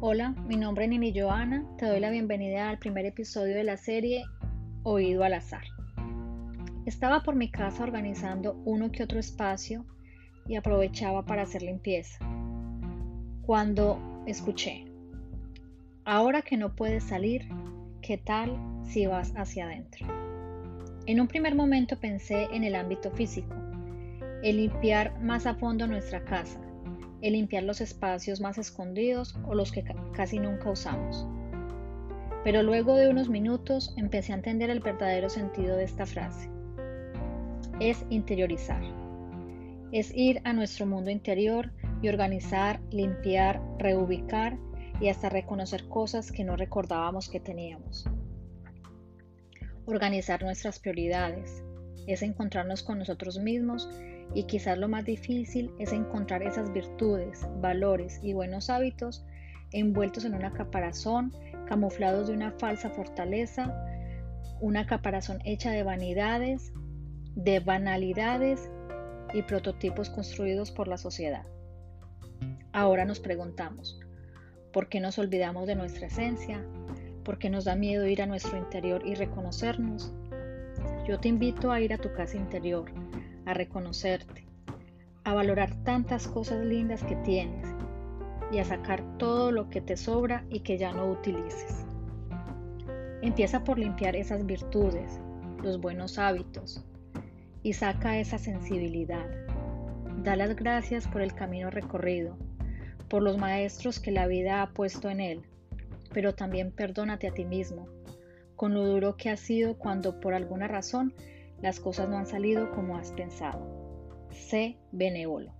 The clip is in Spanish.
Hola, mi nombre es Nini Joana. Te doy la bienvenida al primer episodio de la serie Oído al azar. Estaba por mi casa organizando uno que otro espacio y aprovechaba para hacer limpieza. Cuando escuché, ahora que no puedes salir, ¿qué tal si vas hacia adentro? En un primer momento pensé en el ámbito físico, el limpiar más a fondo nuestra casa, el limpiar los espacios más escondidos o los que casi nunca usamos. Pero luego de unos minutos empecé a entender el verdadero sentido de esta frase. Es interiorizar. Es ir a nuestro mundo interior y organizar, limpiar, reubicar y hasta reconocer cosas que no recordábamos que teníamos. Organizar nuestras prioridades es encontrarnos con nosotros mismos y quizás lo más difícil es encontrar esas virtudes, valores y buenos hábitos envueltos en una caparazón, camuflados de una falsa fortaleza, una caparazón hecha de vanidades, de banalidades y prototipos construidos por la sociedad. Ahora nos preguntamos, ¿por qué nos olvidamos de nuestra esencia? ¿Por qué nos da miedo ir a nuestro interior y reconocernos? Yo te invito a ir a tu casa interior, a reconocerte, a valorar tantas cosas lindas que tienes y a sacar todo lo que te sobra y que ya no utilices. Empieza por limpiar esas virtudes, los buenos hábitos y saca esa sensibilidad. Da las gracias por el camino recorrido, por los maestros que la vida ha puesto en él, pero también perdónate a ti mismo, con lo duro que ha sido cuando por alguna razón las cosas no han salido como has pensado. Sé benévolo.